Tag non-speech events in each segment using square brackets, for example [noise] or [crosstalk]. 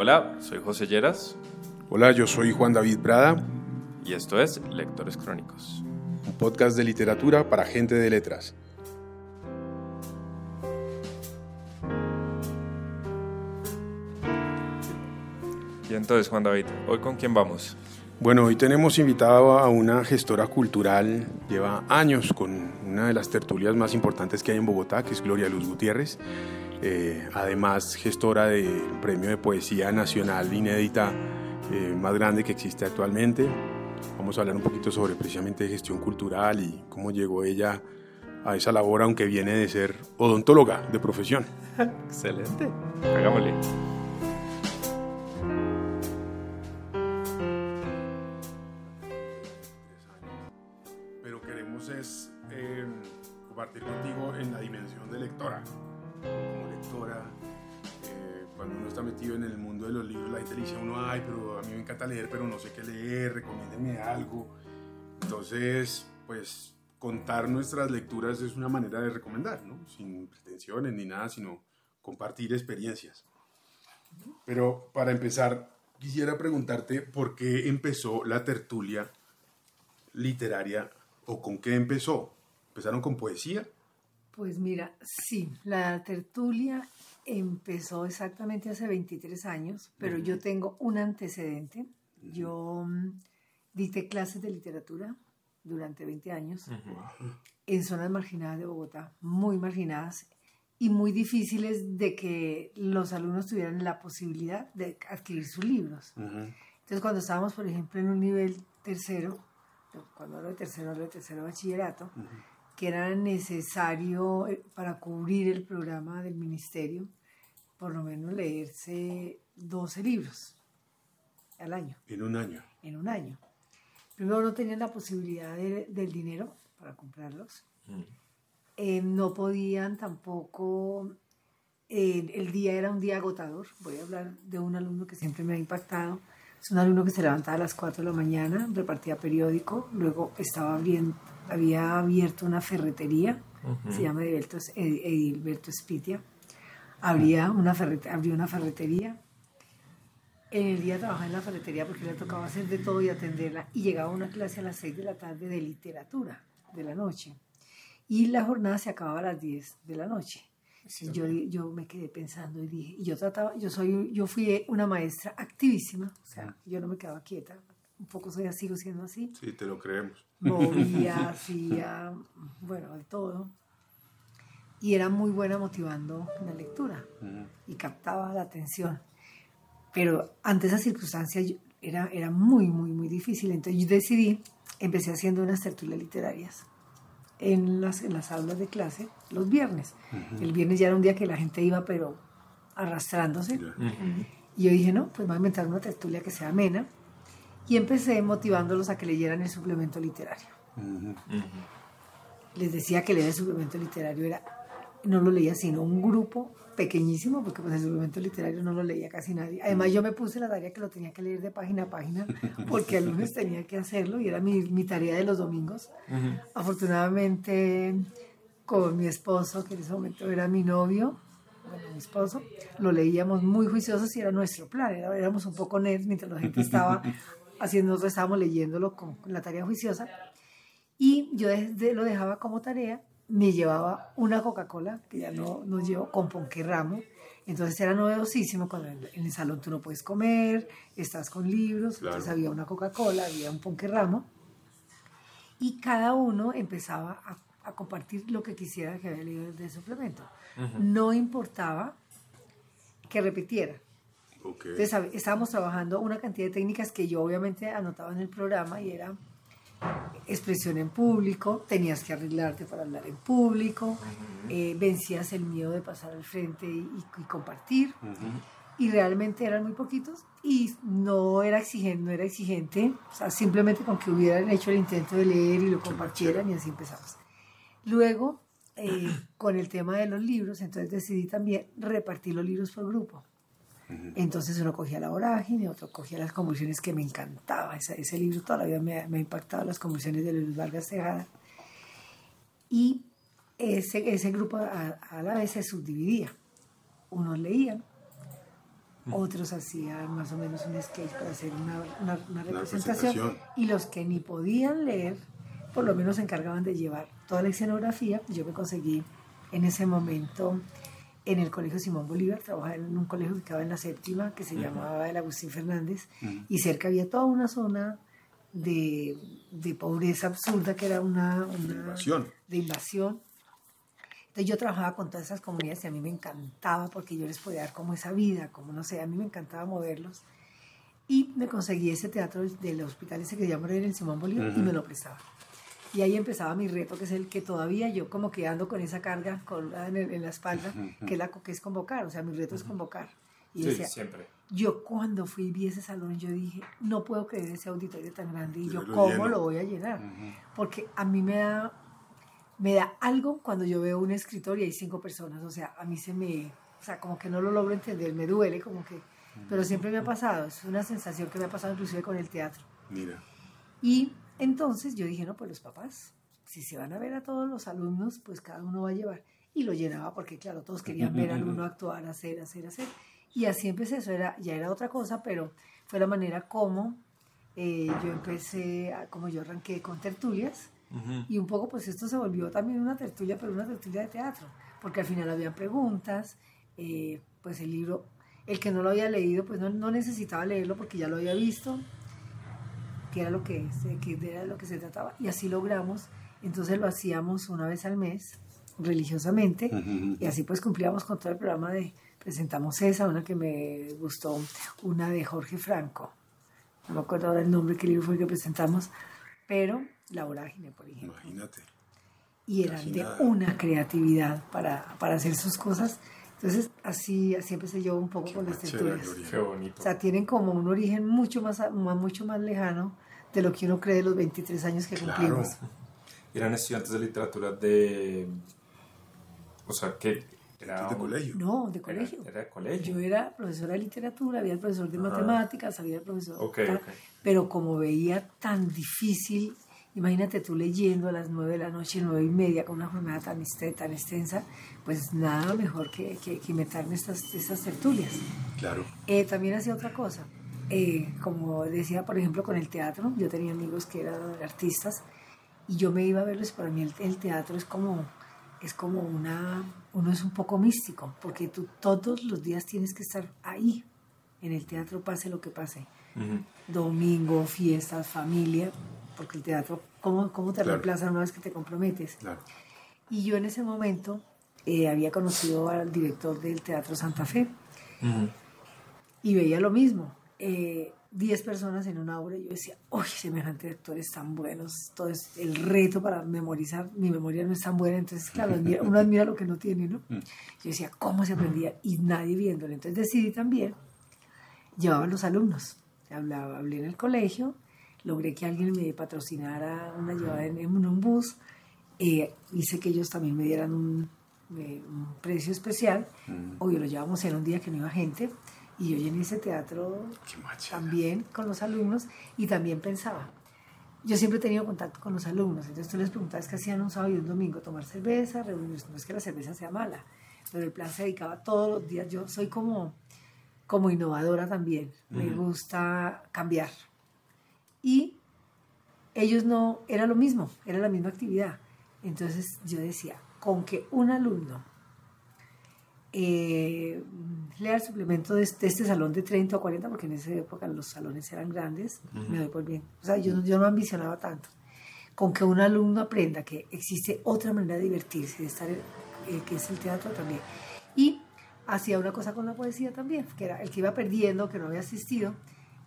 Hola, soy José Lleras. Hola, yo soy Juan David Prada. Y esto es Lectores Crónicos. Un podcast de literatura para gente de letras. Y entonces, Juan David, ¿hoy con quién vamos? Bueno, hoy tenemos invitado a una gestora cultural, lleva años con una de las tertulias más importantes que hay en Bogotá, que es Gloria Luz Gutiérrez. Eh, además gestora del premio de poesía nacional inédita eh, más grande que existe actualmente. Vamos a hablar un poquito sobre precisamente gestión cultural y cómo llegó ella a esa labor, aunque viene de ser odontóloga de profesión. [laughs] Excelente, hagámosle. Metido en el mundo de los libros, la gente le dice a uno, ay, pero a mí me encanta leer, pero no sé qué leer, recomiéndeme algo. Entonces, pues contar nuestras lecturas es una manera de recomendar, ¿no? Sin pretensiones ni nada, sino compartir experiencias. Pero para empezar, quisiera preguntarte por qué empezó la tertulia literaria o con qué empezó. ¿Empezaron con poesía? Pues mira, sí, la tertulia empezó exactamente hace 23 años, pero yo tengo un antecedente. Yo mm, dicté clases de literatura durante 20 años en zonas marginadas de Bogotá, muy marginadas y muy difíciles de que los alumnos tuvieran la posibilidad de adquirir sus libros. Entonces, cuando estábamos, por ejemplo, en un nivel tercero, cuando hablo de tercero, hablo de tercero bachillerato, que era necesario eh, para cubrir el programa del ministerio, por lo menos leerse 12 libros al año. En un año. En un año. Primero no tenían la posibilidad del dinero para comprarlos. Mm. Eh, no podían tampoco, eh, el día era un día agotador. Voy a hablar de un alumno que siempre me ha impactado. Es un alumno que se levantaba a las 4 de la mañana, repartía periódico, luego estaba abriendo, había abierto una ferretería, se llama Edilberto Spitia, Habría una abrió una ferretería. En el día trabajaba en la ferretería porque le tocaba hacer de todo y atenderla. Y llegaba a una clase a las 6 de la tarde de literatura de la noche. Y la jornada se acababa a las 10 de la noche. yo, yo me quedé pensando y dije, y yo trataba, yo soy, yo fui una maestra activísima, o sea, yo no me quedaba quieta, un poco soy sigo siendo así. Sí, te lo creemos. Movía, [laughs] hacía, bueno, de todo. Y era muy buena motivando la lectura y captaba la atención. Pero ante esa circunstancia era, era muy, muy, muy difícil. Entonces yo decidí, empecé haciendo unas tertulias literarias en las, en las aulas de clase los viernes. El viernes ya era un día que la gente iba, pero arrastrándose. Y yo dije, no, pues voy a inventar una tertulia que sea amena y empecé motivándolos a que leyeran el suplemento literario. Les decía que leer el suplemento literario era, no lo leía sino un grupo pequeñísimo, porque pues el suplemento literario no lo leía casi nadie. Además yo me puse la tarea que lo tenía que leer de página a página, porque el lunes tenía que hacerlo y era mi, mi tarea de los domingos. Afortunadamente con mi esposo, que en ese momento era mi novio, bueno, mi esposo, lo leíamos muy juiciosos y era nuestro plan, era, éramos un poco nerds mientras la gente estaba [laughs] haciendo, nosotros estábamos leyéndolo con, la tarea juiciosa. Y yo lo dejaba como tarea, me llevaba una Coca-Cola, que ya no nos llevo, con ponque ramo. Entonces era novedosísimo cuando en, el salón tú no puedes comer, estás con libros, entonces había una Coca-Cola, había un ponque ramo. Y cada uno empezaba a, compartir lo que quisiera que había leído del suplemento. No importaba que repitiera. Entonces estábamos trabajando una cantidad de técnicas que yo obviamente anotaba en el programa y era expresión en público, tenías que arreglarte para hablar en público, eh, vencías el miedo de pasar al frente y, compartir. Y realmente eran muy poquitos y no era exigente, no era exigente, o sea, simplemente con que hubieran hecho el intento de leer y lo compartieran y así empezamos. Luego, eh, con el tema de los libros, entonces decidí también repartir los libros por grupo. Entonces uno cogía la vorágine, otro cogía las convulsiones que me encantaba. Ese, ese libro todavía me, me ha impactado, las convulsiones de Luis Vargas Tejada. Y ese, ese grupo a, la vez se subdividía. Unos leían, otros hacían más o menos un sketch para hacer una, una- una representación, representación. y los que ni podían leer, por lo menos se encargaban de llevar toda la escenografía. Yo me conseguí en ese momento en el Colegio Simón Bolívar, trabajaba en un colegio que quedaba en la séptima, que se llamaba el Agustín Fernández, y cerca había toda una zona de, de pobreza absurda, que era una, una- invasión. de invasión. Entonces yo trabajaba con todas esas comunidades y a mí me encantaba porque yo les podía dar como esa vida, como no sé, a mí me encantaba moverlos. Y me conseguí ese teatro del hospital ese que se llama en el Simón Bolívar y me lo prestaba. Y ahí empezaba mi reto, que es el que todavía yo como que ando con esa carga colgada en, el- en la espalda, que es la que es convocar, o sea, mi reto es convocar. Y Sí, decía, siempre. yo cuando fui y vi ese salón, yo dije, no puedo creer ese auditorio tan grande y Yo yo, lo ¿cómo lleno. lo voy a llenar? Porque a mí me da, me da algo cuando yo veo un escritor y hay cinco personas, o sea, a mí se me, o sea, como que no lo logro entender, me duele, como que, pero siempre me ha pasado, es una sensación que me ha pasado inclusive con el teatro. Mira. Y entonces yo dije, no, pues los papás, si se van a ver a todos los alumnos, pues cada uno va a llevar. Y lo llenaba porque, claro, todos querían ver al uno actuar, hacer, hacer, hacer. Y así empecé, eso era, ya era otra cosa, pero fue la manera como eh, yo empecé, a- como yo arranqué con tertulias. Y un poco, pues esto se volvió también una tertulia, pero una tertulia de teatro, porque al final había preguntas, eh, pues el libro, el que no lo había leído, pues no, no necesitaba leerlo porque ya lo había visto, que era lo que, se- que era lo que se trataba, y así logramos. Entonces lo hacíamos una vez al mes, religiosamente, y así pues cumplíamos con todo el programa de, presentamos esa, una que me gustó, una de Jorge Franco, no me acuerdo ahora el nombre, qué libro fue el que presentamos, pero La Vorágine, por ejemplo Imagínate. y eran de una creatividad para, para hacer sus cosas. Entonces, así, así empecé yo un poco con las. Gloria. Qué bonito. O sea, tienen como un origen mucho más, mucho más lejano de lo que uno cree de los 23 años que Claro. cumplimos. Eran estudiantes de literatura de... O sea, que era... De un- colegio. No, de Era, colegio. era de colegio. Yo era profesora de literatura, había el profesor de matemáticas, había el profesor... Ok, tal, ok. Pero como veía tan difícil, imagínate tú leyendo a las nueve de la noche, nueve y media, con una jornada tan, tan extensa, pues nada mejor que, que, que inventarme estas, estas tertulias. Claro. Eh, también hacía otra cosa. Eh, como decía, por ejemplo, con el teatro, yo tenía amigos que eran artistas y yo me iba a verlos. Para mí el, el teatro es como, es como una, uno es un poco místico, porque tú todos los días tienes que estar ahí, en el teatro, pase lo que pase. Domingo, fiestas, familia, porque el teatro, ¿cómo, cómo te Claro. reemplaza una vez que te comprometes? Claro. Y yo en ese momento eh, había conocido al director del Teatro Santa Fe Ujú. y veía lo mismo. Eh, 10 personas en una obra y yo decía, uy, semejante actores tan buenos, todo es el reto para memorizar, mi memoria no es tan buena, entonces claro, uno admira lo que no tiene, ¿no? Yo decía, ¿cómo se aprendía? Y nadie viéndolo, entonces decidí también, llevaba a los alumnos, hablaba, hablé en el colegio, logré que alguien me patrocinara una llevada en, en un bus, eh, hice que ellos también me dieran un, eh, un precio especial, obvio lo llevamos en un día que no iba gente, y yo llené ese teatro también con los alumnos y también pensaba. Yo siempre he tenido contacto con los alumnos, entonces tú les preguntabas qué hacían un sábado y un domingo, tomar cerveza, reunirse, no es que la cerveza sea mala, pero el plan se dedicaba todos los días, yo soy como, como innovadora también, me gusta cambiar. Y ellos no, era lo mismo, era la misma actividad. Entonces yo decía, con que un alumno eh, el suplemento de este, de este salón de 30 o 40, porque en esa época los salones eran grandes, me doy por bien. O sea, yo, no- yo no ambicionaba tanto. Con que un alumno aprenda que existe otra manera de divertirse, de estar, en- eh, que es el teatro también. Y hacía una cosa con la poesía también, que era el que iba perdiendo, que no había asistido.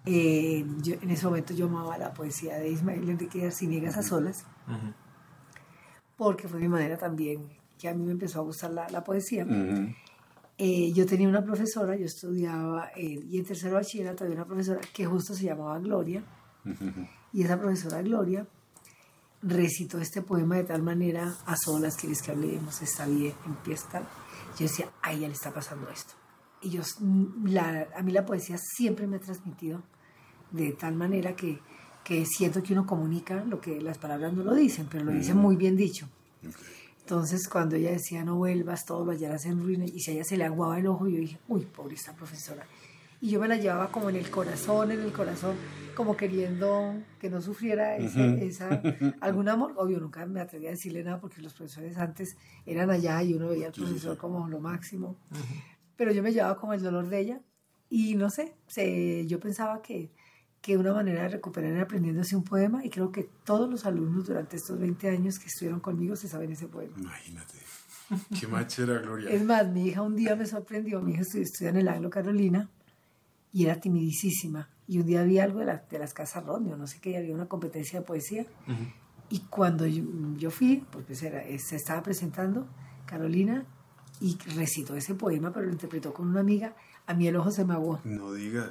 eh, yo- en ese momento yo amaba la poesía de Ismael Enrique Arciniegas a solas Ujú. porque fue mi manera también que a mí me empezó a gustar la, la poesía. Ujú. Eh, yo tenía una profesora, yo estudiaba, eh, y en tercero bachillerato había una profesora que justo se llamaba Gloria, y esa profesora Gloria recitó este poema de tal manera, a solas, quieres que hablemos, está bien, empieza. Yo decía, a ella le está pasando esto. Y yo, mm, la, a mí la poesía siempre me ha transmitido de tal manera que, que siento que uno comunica lo que las palabras no lo dicen, pero lo dicen muy bien dicho. Entonces, cuando ella decía no vuelvas, todo lo hallarás en ruina, y si a ella se le aguaba el ojo, yo dije, uy, pobre esta profesora. y yo me la llevaba como en el corazón, en el corazón, como queriendo que no sufriera ese, esa, [laughs] algún amor. Obvio, nunca me atreví a decirle nada porque los profesores antes eran allá y uno veía al profesor como lo máximo. Pero yo me llevaba como el dolor de ella y no sé, se, yo pensaba que, que una manera de recuperar era aprendiéndose un poema y creo que todos los alumnos durante estos 20 años que estuvieron conmigo se saben ese poema. Imagínate. Qué machera, Gloria. Es más, mi hija un día me sorprendió, mi hija estudia en el Anglo Carolina y era timidísima. Y un día había algo de, de las casas Rodney, no sé qué, había una competencia de poesía. Y cuando yo, fui, pues, pues era, se estaba presentando Carolina y recitó ese poema, pero lo interpretó con una amiga. A mí el ojo se me aguó. No digas,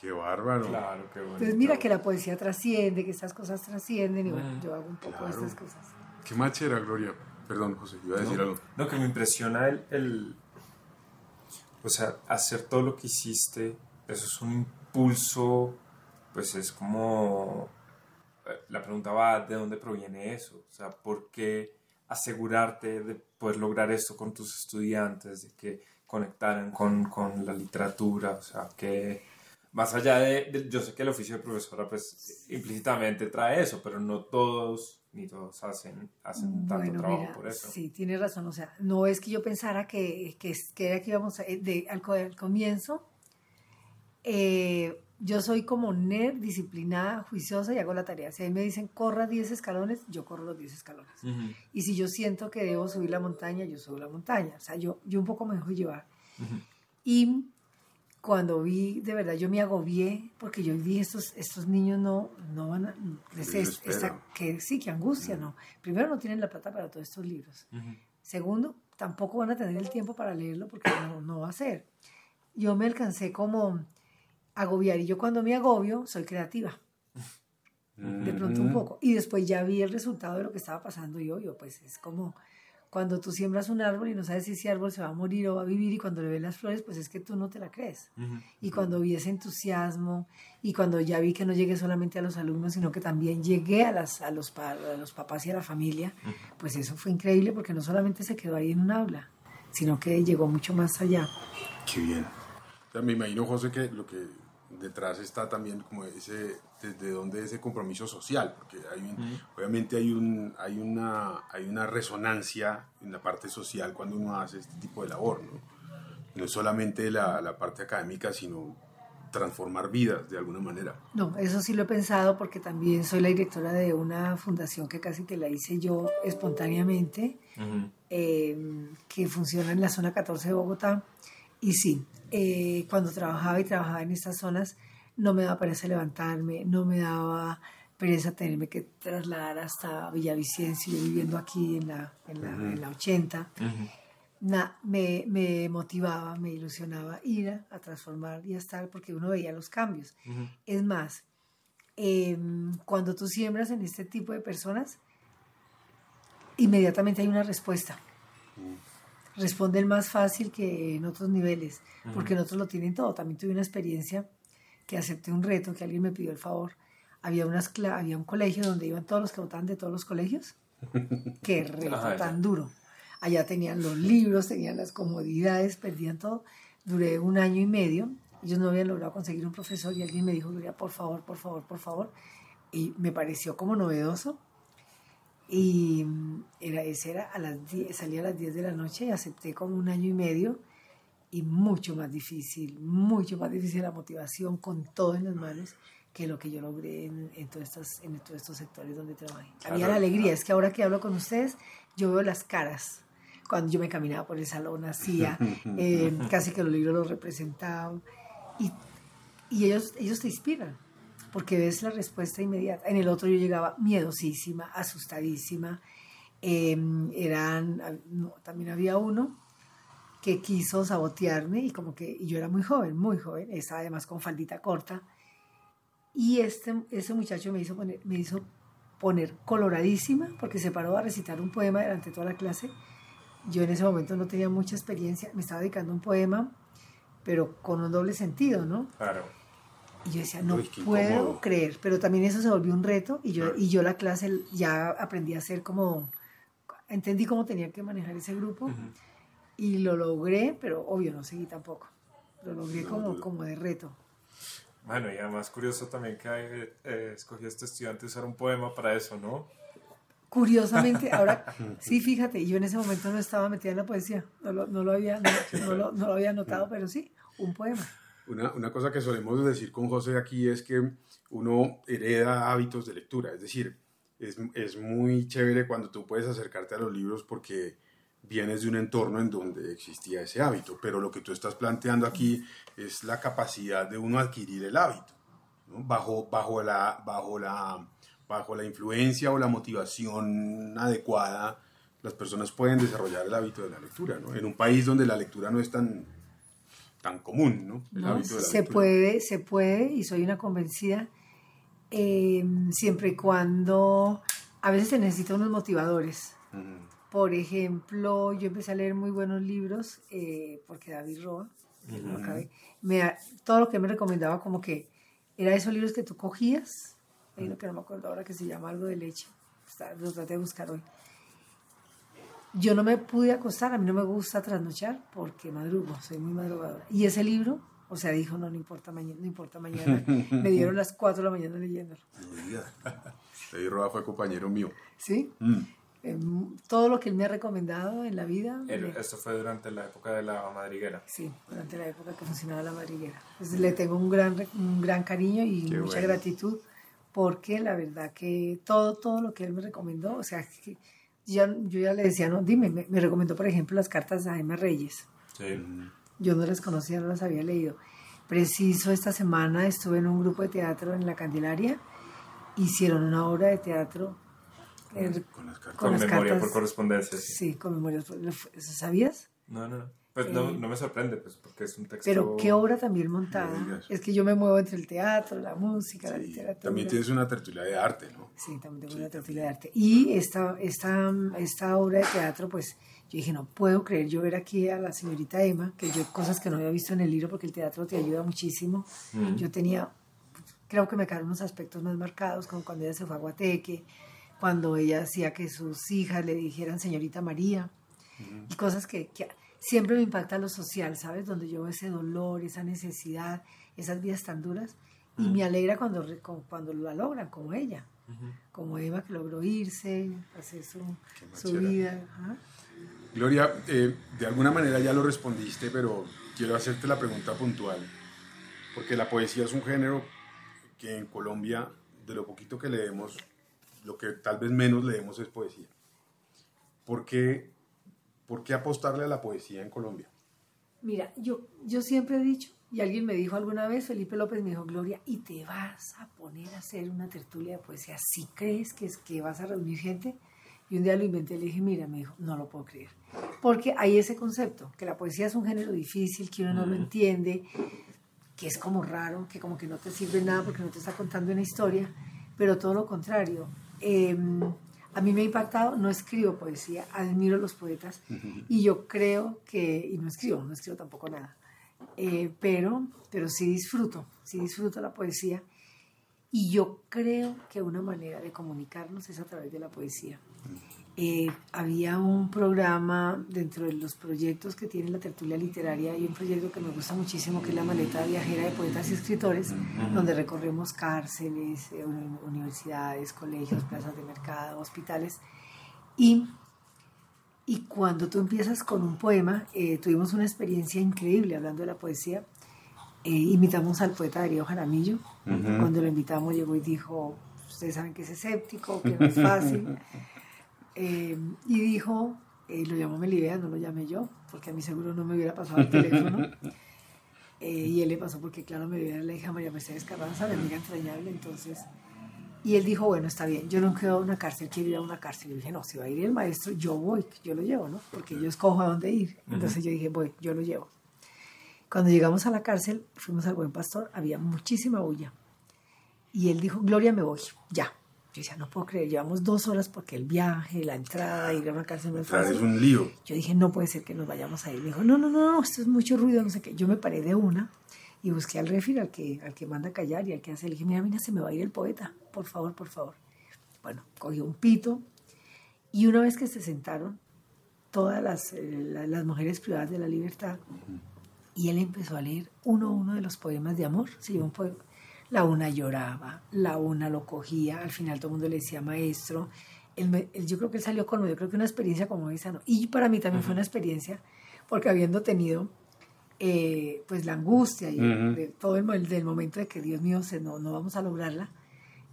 qué bárbaro. Claro, qué bueno. Entonces mira que la poesía trasciende, que estas cosas trascienden y bueno, yo hago un poco de estas cosas. Qué machera, Gloria. Perdón, José, iba a decir no, algo. No, que me impresiona el, el, O sea, hacer todo lo que hiciste, eso es un impulso, pues es como... La pregunta va, ¿de dónde proviene eso? O sea, ¿por qué asegurarte de poder lograr esto con tus estudiantes, de que conectaran con, con la literatura? O sea, que más allá de, Yo sé que el oficio de profesora, pues implícitamente trae eso, pero no todos ni todos hacen, hacen tanto trabajo por eso. Sí, tienes razón. O sea, no es que yo pensara que, que, que era que íbamos a, de, al, al comienzo. Eh, yo soy como nerd, disciplinada, juiciosa y hago la tarea. Si a mí me dicen corra 10 escalones, yo corro los 10 escalones. Y si yo siento que debo subir la montaña, yo subo la montaña. O sea, yo, yo un poco me dejo llevar. Y cuando vi, de verdad, yo me agobié porque yo vi estos, estos niños no, no van a... que, sí, que angustia, ¿no? Primero, no tienen la plata para todos estos libros. Segundo, tampoco van a tener el tiempo para leerlo porque no, no va a ser. Yo me alcancé como agobiar y yo cuando me agobio soy creativa. De pronto un poco. Y después ya vi el resultado de lo que estaba pasando yo, yo pues es como cuando tú siembras un árbol y no sabes si ese árbol se va a morir o va a vivir y cuando le ves las flores, pues es que tú no te la crees. Y cuando vi ese entusiasmo y cuando ya vi que no llegué solamente a los alumnos, sino que también llegué a, las, a, los, a los papás y a la familia, pues eso fue increíble porque no solamente se quedó ahí en un aula, sino que llegó mucho más allá. Qué bien. me imagino, José, que lo que detrás está también como ese, desde dónde ese compromiso social, porque hay obviamente hay, un, hay, una, hay una resonancia en la parte social cuando uno hace este tipo de labor, ¿no? No es solamente la, la parte académica, sino transformar vidas de alguna manera. No, eso sí lo he pensado porque también soy la directora de una fundación que casi que la hice yo espontáneamente, eh, que funciona en la zona 14 de Bogotá. Y sí, eh, cuando trabajaba y trabajaba en estas zonas, no me daba pereza levantarme, no me daba pereza tenerme que trasladar hasta Villavicencio, viviendo aquí en la, en la, en la 80. me, me, motivaba, me ilusionaba ir a, transformar y a estar porque uno veía los cambios. Es más, em, cuando tú siembras en este tipo de personas, inmediatamente hay una respuesta responden más fácil que en otros niveles, porque en otros lo tienen todo. También tuve una experiencia que acepté un reto, que alguien me pidió el favor. Había, unas, había un colegio donde iban todos los que votaban de todos los colegios. [laughs] Qué reto tan duro. Allá tenían los libros, tenían las comodidades, perdían todo. Duré un año y medio. Ellos no habían logrado conseguir un profesor y alguien me dijo, Gloria, por favor, por favor, por favor. Y me pareció como novedoso y mm, era, ese era a las 10, salía a las 10 de la noche y acepté como un año y medio y mucho más difícil, mucho más difícil la motivación con todo en las manos que lo que yo logré en, en, todos, estos, en todos estos sectores donde trabajé. Había la alegría, es que ahora que hablo con ustedes, yo veo las caras. Cuando yo me caminaba por el salón, hacía, [laughs] eh, casi que los libros los representaban. Y, y ellos, ellos te inspiran porque ves la respuesta inmediata. En el otro yo llegaba miedosísima, asustadísima. Em, eran, también había uno que quiso sabotearme y como que y yo era muy joven, muy joven, estaba además con faldita corta. Y este, ese muchacho me hizo, poner, me hizo poner coloradísima porque se paró a recitar un poema durante toda la clase. Yo en ese momento no tenía mucha experiencia, me estaba dedicando un poema, pero con un doble sentido, ¿no? Claro y yo decía, no puedo creer, pero también eso se volvió un reto y yo, y yo la clase ya aprendí a hacer como, entendí cómo tenía que manejar ese grupo y lo logré, pero obvio no seguí tampoco. lo logré como, como de reto. Bueno, y además curioso también que eh, eh, escogí a este estudiante usar un poema para eso, ¿no? Curiosamente, [laughs] ahora, sí, fíjate, yo en ese momento no estaba metida en la poesía, no lo, no lo había, no, lo, no, lo, había notado, pero sí, un poema. Una, una, cosa que solemos decir con José aquí es que uno hereda hábitos de lectura, es decir, es, es muy chévere cuando tú puedes acercarte a los libros porque vienes de un entorno en donde existía ese hábito, pero lo que tú estás planteando aquí es la capacidad de uno adquirir el hábito, bajo, bajo, la, bajo, la, bajo la influencia o la motivación adecuada, las personas pueden desarrollar el hábito de la lectura, ¿no? en un país donde la lectura no es tan, tan común, ¿no? El hábito de la se puede, se puede, y soy una convencida, eh, siempre y cuando a veces se necesitan unos motivadores. Uh -huh. Por ejemplo, yo empecé a leer muy buenos libros eh, porque David Roa, no acabé, me, todo lo que me recomendaba como que era esos libros que tú cogías, hay uno que no me acuerdo ahora que se llama algo de leche, Está, lo traté de buscar hoy. Yo no me pude acostar, a mí no me gusta trasnochar porque madrugo, soy muy madrugadora. Y ese libro, o sea, dijo, no, no importa mañana, no importa mañana. me dieron las 4 de la mañana leyéndolo. David Roa fue compañero mío. ¿Sí? Mm todo lo que él me ha recomendado en la vida. El, esto fue durante la época de la madriguera. Sí, durante la época que funcionaba la madriguera. Entonces le tengo un gran, un gran cariño y Qué mucha bueno. gratitud porque la verdad que todo, todo lo que él me recomendó, o sea, que yo, yo ya le decía, no, dime, me, me, recomendó por ejemplo las cartas de Jaime Reyes. Sí. Yo no las conocía, no las había leído. Preciso esta semana estuve en un grupo de teatro en la Candelaria, hicieron una obra de teatro con, con las cartas. Con, con las memoria cartas, por correspondencia. Sí, sí con memoria por ¿Sabías? No, no, no. Pues eh, no, no, me sorprende, pues, porque es un texto... Pero qué obra también montada. Es que yo me muevo entre el teatro, la música, sí, la literatura. También tienes una tertulia de arte, ¿no? Sí, también tengo sí, una tertulia de arte. Y esta, esta, esta obra de teatro, pues, yo dije, no puedo creer yo ver aquí a la señorita Emma, que yo cosas que no había visto en el libro, porque el teatro te ayuda muchísimo. Uh -huh. Yo tenía, creo que me quedaron unos aspectos más marcados, como cuando ella se fue a Guateque, cuando ella hacía que sus hijas le dijeran señorita María, uh -huh. y cosas que, que, siempre me impacta lo social, ¿sabes? Donde yo veo ese dolor, esa necesidad, esas vidas tan duras, y uh -huh. me alegra cuando, cuando la logran, como ella, uh -huh. como Eva que logró irse, hacer su, su vida. ¿ah? Gloria, eh, de alguna manera ya lo respondiste, pero quiero hacerte la pregunta puntual, porque la poesía es un género que en Colombia, de lo poquito que leemos, lo que tal vez menos leemos es poesía. ¿Por qué, ¿Por qué apostarle a la poesía en Colombia? Mira, yo, yo siempre he dicho, y alguien me dijo alguna vez, Felipe López me dijo, Gloria, ¿y te vas a poner a hacer una tertulia de poesía? ¿Sí crees que, es que vas a reunir gente? Y un día lo inventé le dije, mira, me dijo, no lo puedo creer. Porque hay ese concepto, que la poesía es un género difícil, que uno no lo entiende, que es como raro, que como que no te sirve nada porque no te está contando una historia, pero todo lo contrario. Eh, a mí me ha impactado, no escribo poesía, admiro a los poetas uh -huh. y yo creo que, y no escribo, no escribo tampoco nada, eh, pero, pero sí disfruto, sí disfruto la poesía y yo creo que una manera de comunicarnos es a través de la poesía. Eh, había un programa dentro de los proyectos que tiene la tertulia literaria. Y un proyecto que me gusta muchísimo que es la maleta viajera de poetas y escritores donde recorremos cárceles, eh, universidades, colegios, plazas de mercado, hospitales. Y, y cuando tú empiezas con un poema eh, tuvimos una experiencia increíble hablando de la poesía. Invitamos al poeta Darío Jaramillo. Uh -huh. cuando lo invitamos llegó y dijo ustedes saben que es escéptico, que no es fácil [laughs] eh, y dijo, eh, lo llamó Melibea, no lo llamé yo, porque a mí seguro no me hubiera pasado el teléfono. [laughs] eh, y él le pasó porque, claro, Melibea era la hija María Mercedes Carranza, mi amiga entrañable, entonces... Y él dijo, bueno, está bien, yo no quiero una cárcel, quiero ir a una cárcel. Yo dije, no, si va a ir el maestro, yo voy, yo lo llevo, ¿no? Porque yo escojo a dónde ir. Entonces uh -huh. yo dije, voy, yo lo llevo. Cuando llegamos a la cárcel, fuimos al Buen Pastor, había muchísima bulla. Y él dijo, Gloria, me voy, ya, yo decía, no puedo creer, llevamos dos horas porque el viaje, la entrada, ir a una cárcel no es un lío. Yo dije, no puede ser que nos vayamos a ir. Me dijo, no, no, no, esto es mucho ruido, no sé qué. Yo me paré de una y busqué al refil, al que, al que manda a callar y al que hace. Le dije, mira, mira, se me va a ir el poeta, por favor, por favor. Bueno, cogió un pito y una vez que se sentaron, todas las, eh, las mujeres privadas de la libertad, Y él empezó a leer uno a uno de los poemas de amor. Sí, un poema. La una lloraba, la una lo cogía, al final todo el mundo le decía maestro. yo creo que él salió con yo creo que una experiencia como esa, ¿no? Y para mí también fue una experiencia, porque habiendo tenido eh, pues la angustia y de, todo el del momento de que Dios mío, se, no, no vamos a lograrla,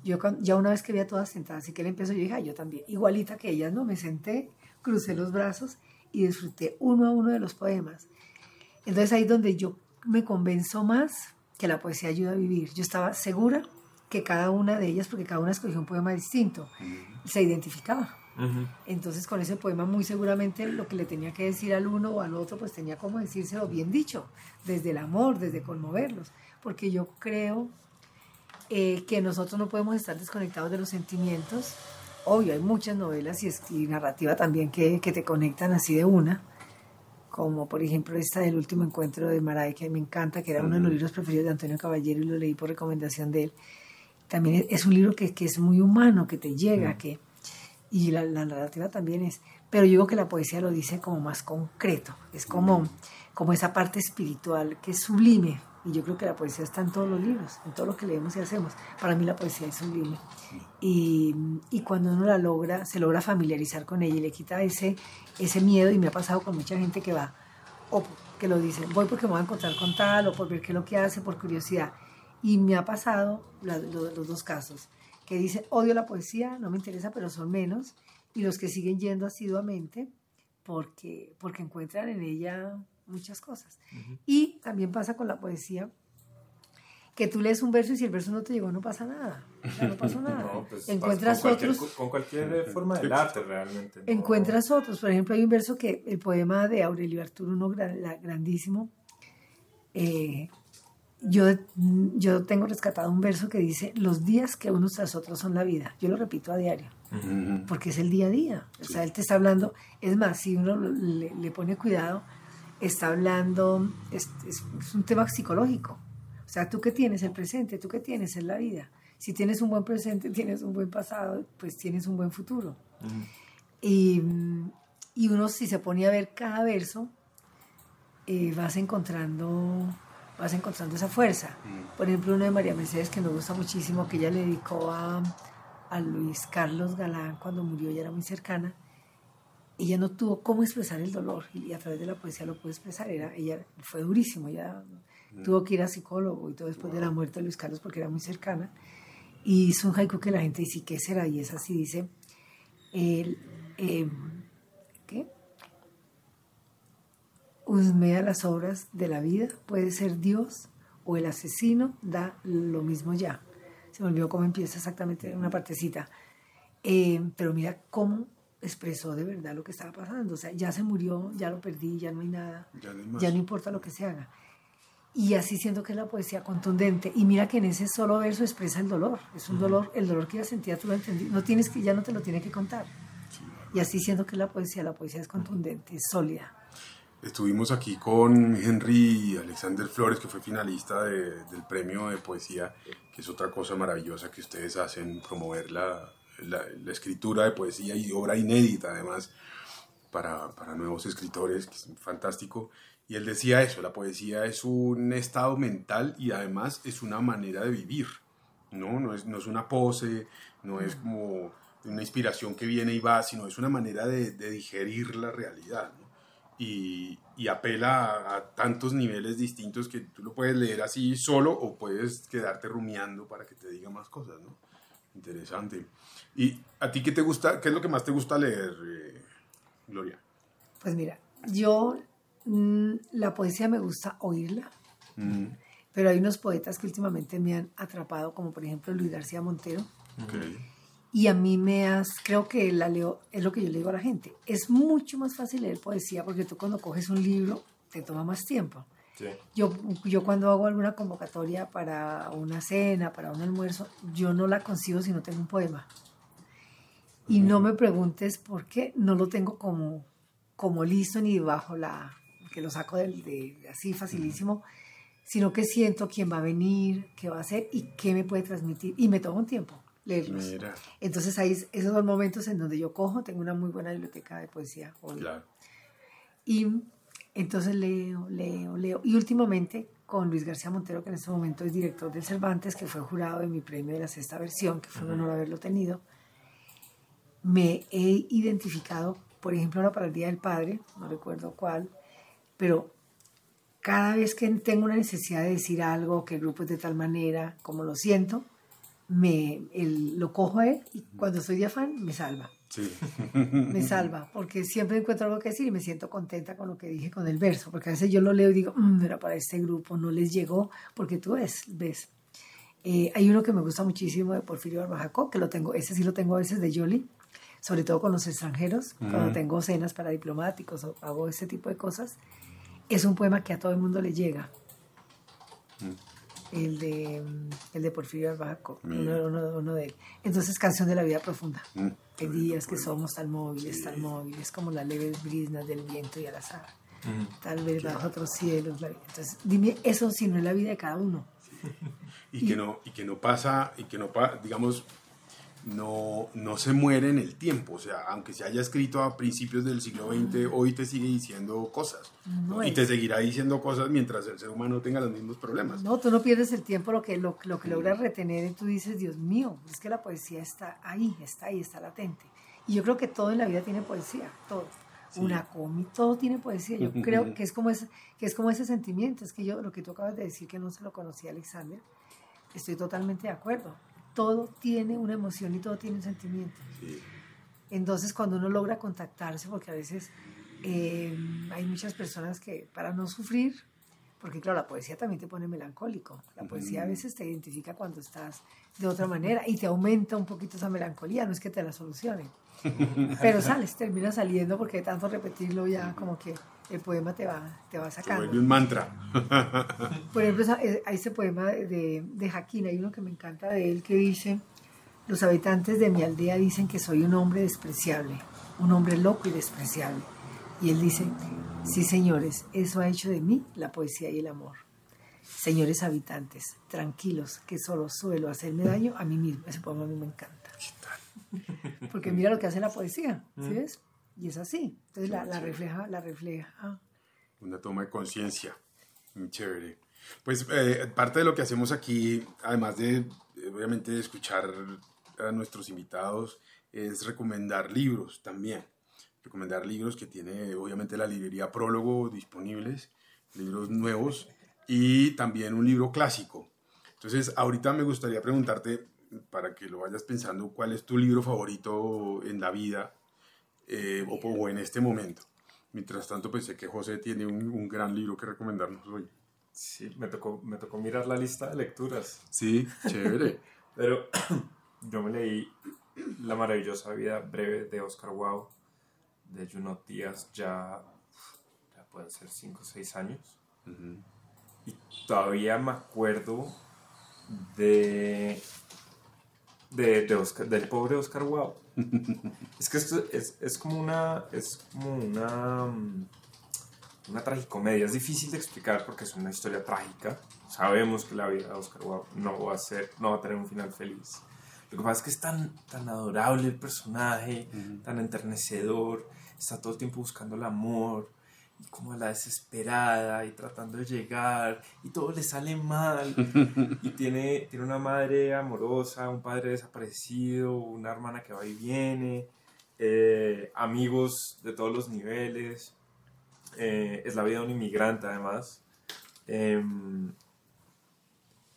yo ya una vez que vi a todas sentadas y que él empezó, yo dije, yo también, igualita que ellas, ¿no? Me senté, crucé los brazos y disfruté uno a uno de los poemas. Entonces ahí es donde yo me convenzo más que la poesía ayuda a vivir. Yo estaba segura que cada una de ellas, porque cada una escogió un poema distinto, se identificaba. Entonces con ese poema muy seguramente lo que le tenía que decir al uno o al otro, pues tenía como decírselo bien dicho, desde el amor, desde conmoverlos, porque yo creo eh, que nosotros no podemos estar desconectados de los sentimientos. Obvio, hay muchas novelas y, y narrativa también que, que te conectan así de una, como por ejemplo esta del último encuentro de Maray, que me encanta, que era uno de los libros preferidos de Antonio Caballero y lo leí por recomendación de él. También es un libro que, que es muy humano, que te llega, que, y la, la, narrativa también es, pero yo digo que la poesía lo dice como más concreto, es como, como esa parte espiritual que es sublime, y yo creo que la poesía está en todos los libros, en todo lo que leemos y hacemos. Para mí la poesía es sublime. Y, y cuando uno la logra, se logra familiarizar con ella y le quita ese, ese miedo, y me ha pasado con mucha gente que va, o que lo dice, voy porque me voy a encontrar con tal, o por ver qué es lo que hace, por curiosidad. Y me ha pasado los dos casos, que dicen, odio la poesía, no me interesa, pero son menos, y los que siguen yendo asiduamente porque, porque encuentran en ella muchas cosas. Y también pasa con la poesía, que tú lees un verso y si el verso no te llegó no pasa nada. no pasa [laughs] nada. Pues, encuentras con otros. Con cualquier forma del arte realmente. Encuentras otros. Por ejemplo, hay un verso que el poema de Aurelio Arturo, uno grandísimo. Eh, yo, yo tengo rescatado un verso que dice: Los días que unos tras otros son la vida. Yo lo repito a diario. Porque es el día a día. O sea, él te está hablando. Es más, si uno le, le pone cuidado, está hablando, es, un tema psicológico. O sea, tú qué tienes el presente, tú qué tienes en la vida. Si tienes un buen presente, [laughs] tienes un buen pasado, pues tienes un buen futuro. y, y, uno si se pone a ver cada verso, eh, vas encontrando vas encontrando esa fuerza. Por ejemplo, uno de María Mercedes que me gusta muchísimo, que ella le dedicó a, a Luis Carlos Galán cuando murió, ella era muy cercana, ella no tuvo cómo expresar el dolor y a través de la poesía lo pudo expresar. Era, ella fue durísimo, ella mm. tuvo que ir a psicólogo y todo después de la muerte de Luis Carlos porque era muy cercana. Y hizo un haiku que la gente dice, ¿qué será? Y es así, dice, el, eh, ¿qué? Husmea las obras de la vida, puede ser Dios o el asesino, da lo mismo ya. Se me olvidó cómo empieza exactamente una partecita. Eh, pero mira cómo expresó de verdad lo que estaba pasando. O sea, ya se murió, ya lo perdí, ya no hay nada, ya no, importa lo que se haga. Y así siento que es la poesía contundente. Y mira que en ese solo verso expresa el dolor. Es un dolor, el dolor que ella sentía, tú lo entendí. No tienes que, ya no te lo tiene que contar. Y así siento que la poesía, la poesía es contundente, es sólida. Estuvimos aquí con Henry Alexander Flores, que fue finalista del premio de poesía, que es otra cosa maravillosa que ustedes hacen, promover la, la, escritura de poesía y obra inédita además para, para, nuevos escritores, que es fantástico. Y él decía eso, la poesía es un estado mental y además es una manera de vivir, ¿no? No es, no es una pose, no es como una inspiración que viene y va, sino es una manera de, de digerir la realidad, ¿no? y, y, apela a, a, tantos niveles distintos que tú lo puedes leer así solo o puedes quedarte rumiando para que te diga más cosas, ¿no? Interesante. ¿Y a ti qué te gusta, qué es lo que más te gusta leer, eh, Gloria? Pues mira, yo mm, la poesía me gusta oírla, mm. pero hay unos poetas que últimamente me han atrapado, como por ejemplo Luis García Montero. Y a mí me has, creo que la leo, es lo que yo le digo a la gente, es mucho más fácil leer poesía porque tú cuando coges un libro te toma más tiempo. Yo, yo cuando hago alguna convocatoria para una cena, para un almuerzo, yo no la consigo si no tengo un poema. Y no me preguntes por qué no lo tengo como, como listo ni bajo la, que lo saco de, así facilísimo, sino que siento quién va a venir, qué va a hacer y qué me puede transmitir. Y me toma un tiempo leerlos. Entonces ahí esos son momentos en donde yo cojo, tengo una muy buena biblioteca de poesía. Claro. Y Entonces leo, leo, leo. Y últimamente con Luis García Montero, que en este momento es director del Cervantes, que fue jurado de mi premio de la sexta versión, que fue un honor haberlo tenido, me he identificado, por ejemplo, ahora para el Día del Padre, no recuerdo cuál, pero cada vez que tengo una necesidad de decir algo, que el grupo es de tal manera, como lo siento, me lo cojo a él y cuando estoy de afán me salva. Sí. [laughs] Me salva, porque siempre encuentro algo que decir y me siento contenta con lo que dije con el verso, porque a veces yo lo leo y digo, mmm, era para este grupo, no les llegó, porque tú ves, ves. Eh, hay uno que me gusta muchísimo de Porfirio Barbajacó, que lo tengo, ese sí lo tengo a veces de Yoli, sobre todo con los extranjeros, cuando tengo cenas para diplomáticos o hago ese tipo de cosas. Es un poema que a todo el mundo le llega. El, de, el de Porfirio Barbaco, uno, uno, de él. Entonces, Canción de la Vida Profunda. Hay días que somos tan móviles, tan móviles, como las leves brisnas del viento y al azar. Tal vez bajo otros cielos. Entonces, dime, eso si no es la vida de cada uno. [laughs] y, que no, y que no pasa, y que no digamos, no, no se muere en el tiempo. O sea, aunque se haya escrito a principios del siglo XX, hoy te sigue diciendo cosas. y te seguirá diciendo cosas mientras el ser humano tenga los mismos problemas. No, tú no pierdes el tiempo, lo que, lo, lo que logras retener y tú dices, Dios mío, es que la poesía está ahí, está ahí, está latente. Y yo creo que todo en la vida tiene poesía, todo. Una cómic, todo tiene poesía. Yo [laughs] creo que es, como ese, que es como ese sentimiento. Es que yo, lo que tú acabas de decir, que no se lo conocía Alexander, estoy totalmente de acuerdo todo tiene una emoción y todo tiene un sentimiento. Entonces, cuando uno logra contactarse, porque a veces eh, hay muchas personas que para no sufrir, porque claro, la poesía también te pone melancólico. La poesía a veces te identifica cuando estás de otra manera y te aumenta un poquito esa melancolía, no es que te la solucione. [laughs] Pero sales, terminas saliendo porque de tanto repetirlo ya como que el poema te va, te va sacando. Se vuelve un mantra. [laughs] Por ejemplo, eh, hay ese poema de, de Jaquín, hay uno que me encanta de él que dice, los habitantes de mi aldea dicen que soy un hombre despreciable, un hombre loco y despreciable. Y él dice, sí señores, eso ha hecho de mí la poesía y el amor. Señores habitantes, tranquilos, que solo suelo hacerme daño a mí mismo. Ese poema a mí me encanta. Porque mira lo que hace la poesía, ¿sí ves? Y es así. Entonces la, la refleja, la refleja. Una toma de conciencia. Muy chévere. Pues eh, parte de lo que hacemos aquí, además de obviamente escuchar a nuestros invitados, es recomendar libros también. Recomendar libros que tiene obviamente la librería Prólogo disponibles, libros nuevos y también un libro clásico. Entonces, ahorita me gustaría preguntarte, para que lo vayas pensando, ¿cuál es tu libro favorito en la vida eh, o, en este momento. Mientras tanto, pensé que José tiene un, gran libro que recomendarnos hoy. Sí, me tocó, me tocó mirar la lista de lecturas. Sí, chévere. [laughs] Pero [clears throat] yo me leí La maravillosa vida breve de Oscar Wilde, de Junot Díaz, ya, ya pueden ser 5 o 6 años. Y todavía me acuerdo de, de, de Oscar, del pobre Oscar Wilde es que esto es, es, como una. Es como una. Mm, una tragicomedia. Es difícil de explicar porque es una historia trágica. Sabemos que la vida de Oscar Wilde no va a, ser, no va a tener un final feliz. Lo que pasa es que es tan, tan adorable el personaje, tan enternecedor. Está todo el tiempo buscando el amor y como la desesperada y tratando de llegar y todo le sale mal [laughs] y tiene, tiene una madre amorosa, un padre desaparecido, una hermana que va y viene, eh, amigos de todos los niveles, eh, es la vida de un inmigrante además. Em,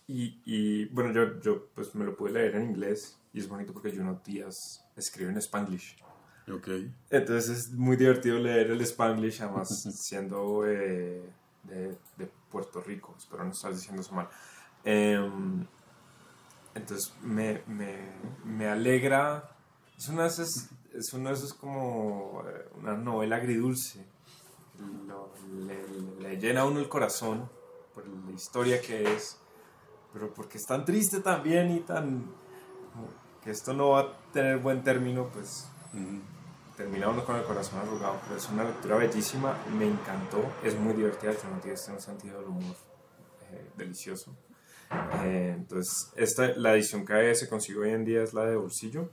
y, y, bueno, yo, yo pues me lo pude leer en inglés y es bonito porque Juno Díaz escribe en spanglish. Okay. Entonces es muy divertido leer el Spanglish, además [laughs] siendo eh, de, de, Puerto Rico, espero no estar diciendo eso mal. Em, entonces me, me, me, alegra, es una de esas, es una de esas como eh, una novela agridulce, le, le, llena a uno el corazón por la historia que es, pero porque es tan triste también y tan que esto no va a tener buen término, pues terminamos con el corazón arrugado, pero es una lectura bellísima, me encantó, es muy divertida, no tiene un sentido del humor eh, delicioso. Eh, entonces, esta, la edición que se consigue hoy en día es la de bolsillo.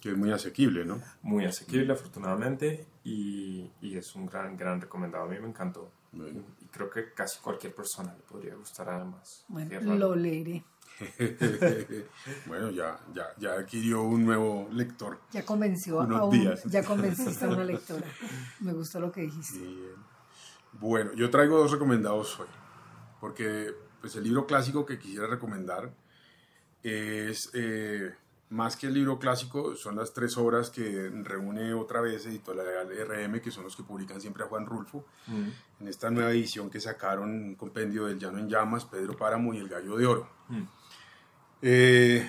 Que es muy asequible, ¿no? Muy asequible, afortunadamente. y, y es un gran, gran recomendado. A mí me encantó. Bueno. Y creo que casi cualquier persona le podría gustar además. Bueno, lo leeré. [laughs] bueno, ya, ya, ya adquirió un nuevo lector. Ya convenció a Unos un, días. ya convenciste a una [laughs] lectora. Me gustó lo que dijiste. Bien. Bueno, yo traigo dos recomendados hoy, porque pues, el libro clásico que quisiera recomendar es, eh, más que el libro clásico, son las tres obras que reúne otra vez Editorial RM, que son los que publican siempre a Juan Rulfo, Mm, en esta nueva edición que sacaron, un compendio del Llano en Llamas, Pedro Páramo y El Gallo de Oro. mm, Eh,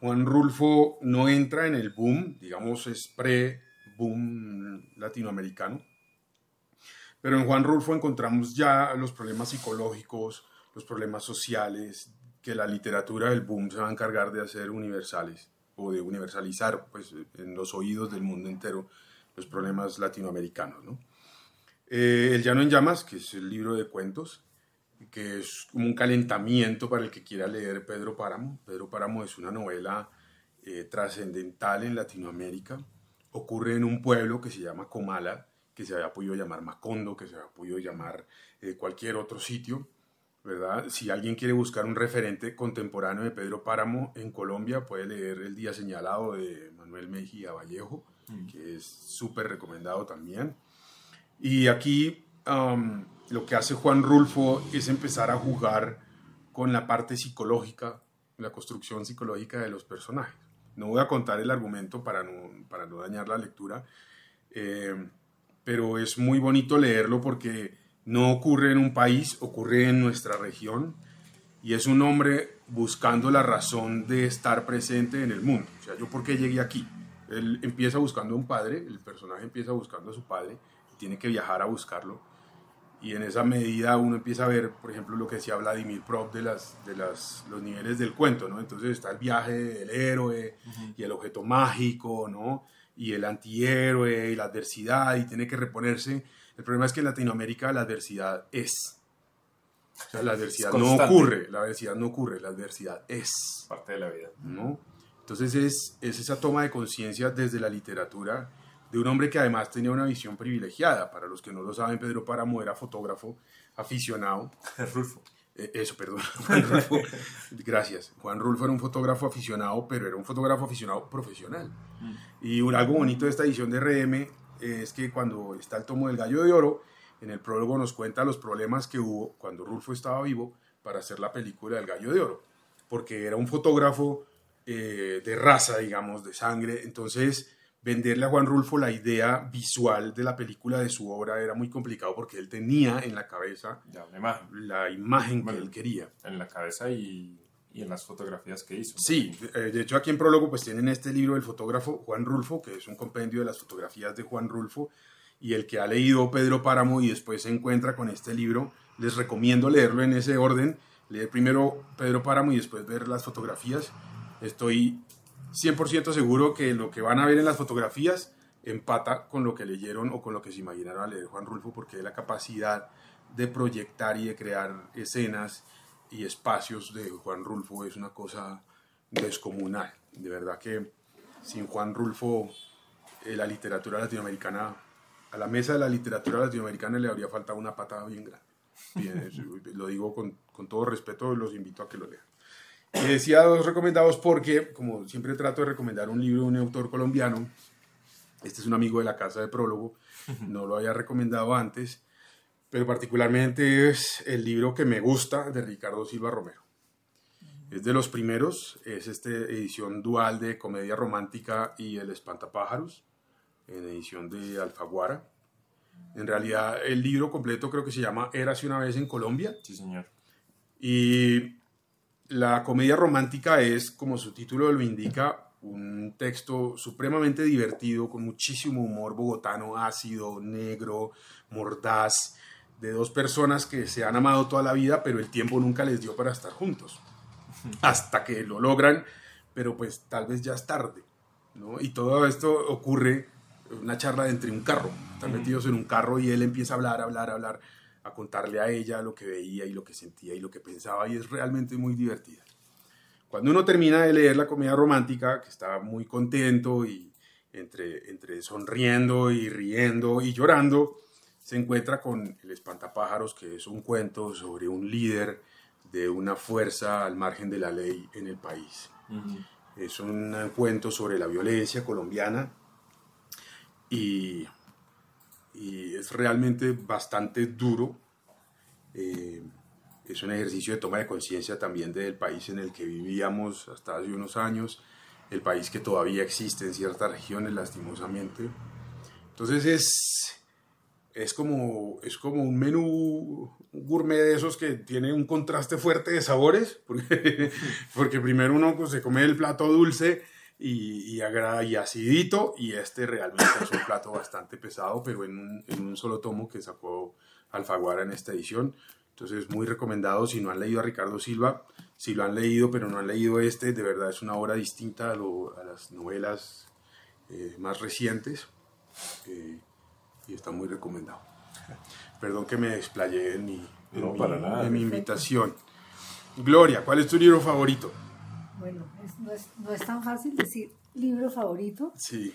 Juan Rulfo no entra en el boom, digamos es pre-boom latinoamericano, pero en Juan Rulfo encontramos ya los problemas psicológicos, los problemas sociales, que la literatura del boom se va a encargar de hacer universales o de universalizar pues, en los oídos del mundo entero los problemas latinoamericanos. ¿no? Eh, el Llano en Llamas, que es el libro de cuentos, que es como un calentamiento para el que quiera leer Pedro Páramo. Pedro Páramo es una novela eh, trascendental en Latinoamérica. Ocurre en un pueblo que se llama Comala, que se había podido llamar Macondo, que se había podido llamar eh, cualquier otro sitio. ¿verdad? Si alguien quiere buscar un referente contemporáneo de Pedro Páramo en Colombia, puede leer El Día Señalado de Manuel Mejía Vallejo, Mm. que es súper recomendado también. Y aquí um, lo que hace Juan Rulfo es empezar a jugar con la parte psicológica, la construcción psicológica de los personajes. No voy a contar el argumento para no, para no dañar la lectura, eh, pero es muy bonito leerlo porque no ocurre en un país, ocurre en nuestra región y es un hombre buscando la razón de estar presente en el mundo. O sea, yo por qué llegué aquí. Él empieza buscando a un padre, el personaje empieza buscando a su padre, tiene que viajar a buscarlo. Y en esa medida uno empieza a ver, por ejemplo, lo que decía Vladimir Prop de, las, de las, los niveles del cuento, ¿no? Entonces está el viaje del héroe y el objeto mágico, ¿no? Y el antihéroe y la adversidad y tiene que reponerse. El problema es que en Latinoamérica la adversidad es. O sea, la adversidad no ocurre, la adversidad no ocurre, la adversidad es. Parte de la vida. ¿no? Entonces es, es esa toma de conciencia desde la literatura de un hombre que además tenía una visión privilegiada. Para los que no lo saben, Pedro Páramo era fotógrafo aficionado. [laughs] Rulfo. Eh, eso, perdón. [laughs] Juan Rulfo, gracias. Juan Rulfo era un fotógrafo aficionado, pero era un fotógrafo aficionado profesional. Y un, algo bonito de esta edición de RM es que cuando está el tomo del Gallo de Oro, en el prólogo nos cuenta los problemas que hubo cuando Rulfo estaba vivo para hacer la película del Gallo de Oro. Porque era un fotógrafo eh, de raza, digamos, de sangre. Entonces, venderle a Juan Rulfo la idea visual de la película de su obra era muy complicado porque él tenía en la cabeza Ya, imagen. la imagen que Bueno. él quería. En la cabeza y, y en las fotografías que hizo. Sí, eh, de hecho aquí en prólogo pues tienen este libro del fotógrafo Juan Rulfo, que es un compendio de las fotografías de Juan Rulfo, y el que ha leído Pedro Páramo y después se encuentra con este libro, les recomiendo leerlo en ese orden, leer primero Pedro Páramo y después ver las fotografías. Estoy 100% seguro que lo que van a ver en las fotografías empata con lo que leyeron o con lo que se imaginaron leer Juan Rulfo, porque la capacidad de proyectar y de crear escenas y espacios de Juan Rulfo es una cosa descomunal. De verdad que sin Juan Rulfo eh, la literatura latinoamericana, a la mesa de la literatura latinoamericana le habría faltado una patada bien grande. [laughs] Lo digo con, con todo respeto, los invito a que lo lean. Y decía dos recomendados porque, como siempre trato de recomendar un libro de un autor colombiano, este es un amigo de la casa de prólogo, no lo había recomendado antes, pero particularmente es el libro que me gusta de Ricardo Silva Romero. Es de los primeros, es esta edición dual de Comedia Romántica y El Espantapájaros, en edición de Alfaguara. En realidad el libro completo creo que se llama Érase una vez en Colombia Sí, señor. y la comedia romántica es, como su título lo indica, un texto supremamente divertido, con muchísimo humor bogotano, ácido, negro, mordaz, de dos personas que se han amado toda la vida, pero el tiempo nunca les dio para estar juntos. Hasta que lo logran, pero pues tal vez ya es tarde. ¿no? Y todo esto ocurre en una charla entre un carro. Están metidos en un carro y él empieza a hablar, hablar, hablar, a contarle a ella lo que veía y lo que sentía y lo que pensaba, y es realmente muy divertida. Cuando uno termina de leer la comedia romántica, que está muy contento y entre, entre sonriendo y riendo y llorando, se encuentra con El Espantapájaros, que es un cuento sobre un líder de una fuerza al margen de la ley en el país. Es un cuento sobre la violencia colombiana y, y es realmente bastante duro. Eh, es un ejercicio de toma de conciencia también del país en el que vivíamos hasta hace unos años, el país que todavía existe en ciertas regiones lastimosamente. Entonces es, es, como, es como un menú gourmet de esos que tiene un contraste fuerte de sabores, porque, [laughs] porque primero uno pues, se come el plato dulce y, y, y acidito, y este realmente es un plato bastante pesado, pero en un, en un solo tomo que sacó Alfaguara en esta edición. Entonces, muy recomendado. Si no han leído a Ricardo Silva, si lo han leído pero no han leído este, de verdad es una obra distinta a, lo, a las novelas eh, más recientes eh, y está muy recomendado. Perdón que me desplayé en mi, en No, mi- para nada. en mi invitación. Gloria, ¿cuál es tu libro favorito? Bueno, es- no, es, no es tan fácil decir libro favorito. Sí.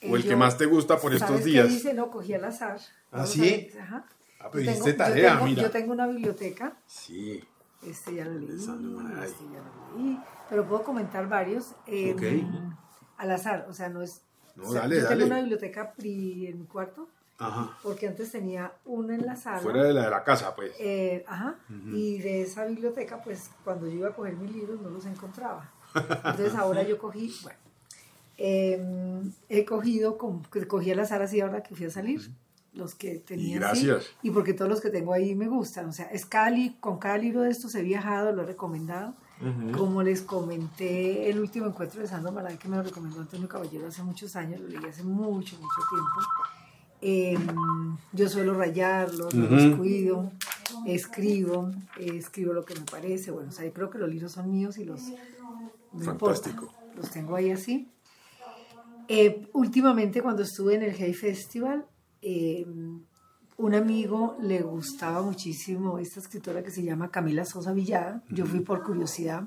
Eh, O el que más te gusta por estos ¿sabes qué días. hice? No, cogí al azar. ¿Ah, sí? Ajá. Ah, pero hiciste tengo- yo tarea, tengo- mira. Yo tengo una biblioteca. Sí. Este ya lo leí. Este ya lo leí. Pero puedo comentar varios. eh, Ok. Al azar, o sea, no es. No, o sea, dale, yo dale. tengo una biblioteca pri en mi cuarto, Ajá. porque antes tenía una en la sala. Fuera de la de la casa, pues. Eh, ajá. Ujú. Y de esa biblioteca, pues cuando yo iba a coger mis libros no los encontraba. Entonces ahora yo cogí, bueno, eh, he cogido, como, que cogí al azar así ahora que fui a salir, los que tenía así, gracias. y porque todos los que tengo ahí me gustan. O sea, es con cada libro de estos he viajado, lo he recomendado. Ujú. Como les comenté, el último encuentro de Sandro Maray que me lo recomendó Antonio Caballero hace muchos años, lo leí hace mucho, mucho tiempo. Eh, yo suelo rayarlos, no los Ujú. cuido, escribo, eh, escribo lo que me parece. Bueno, o sea, yo creo que los libros son míos y los. Fantástico. importa, los tengo ahí así. Eh, últimamente, cuando estuve en el Hey Festival, eh, un amigo le gustaba muchísimo esta escritora que se llama Camila Sosa Villada. Yo fui por curiosidad,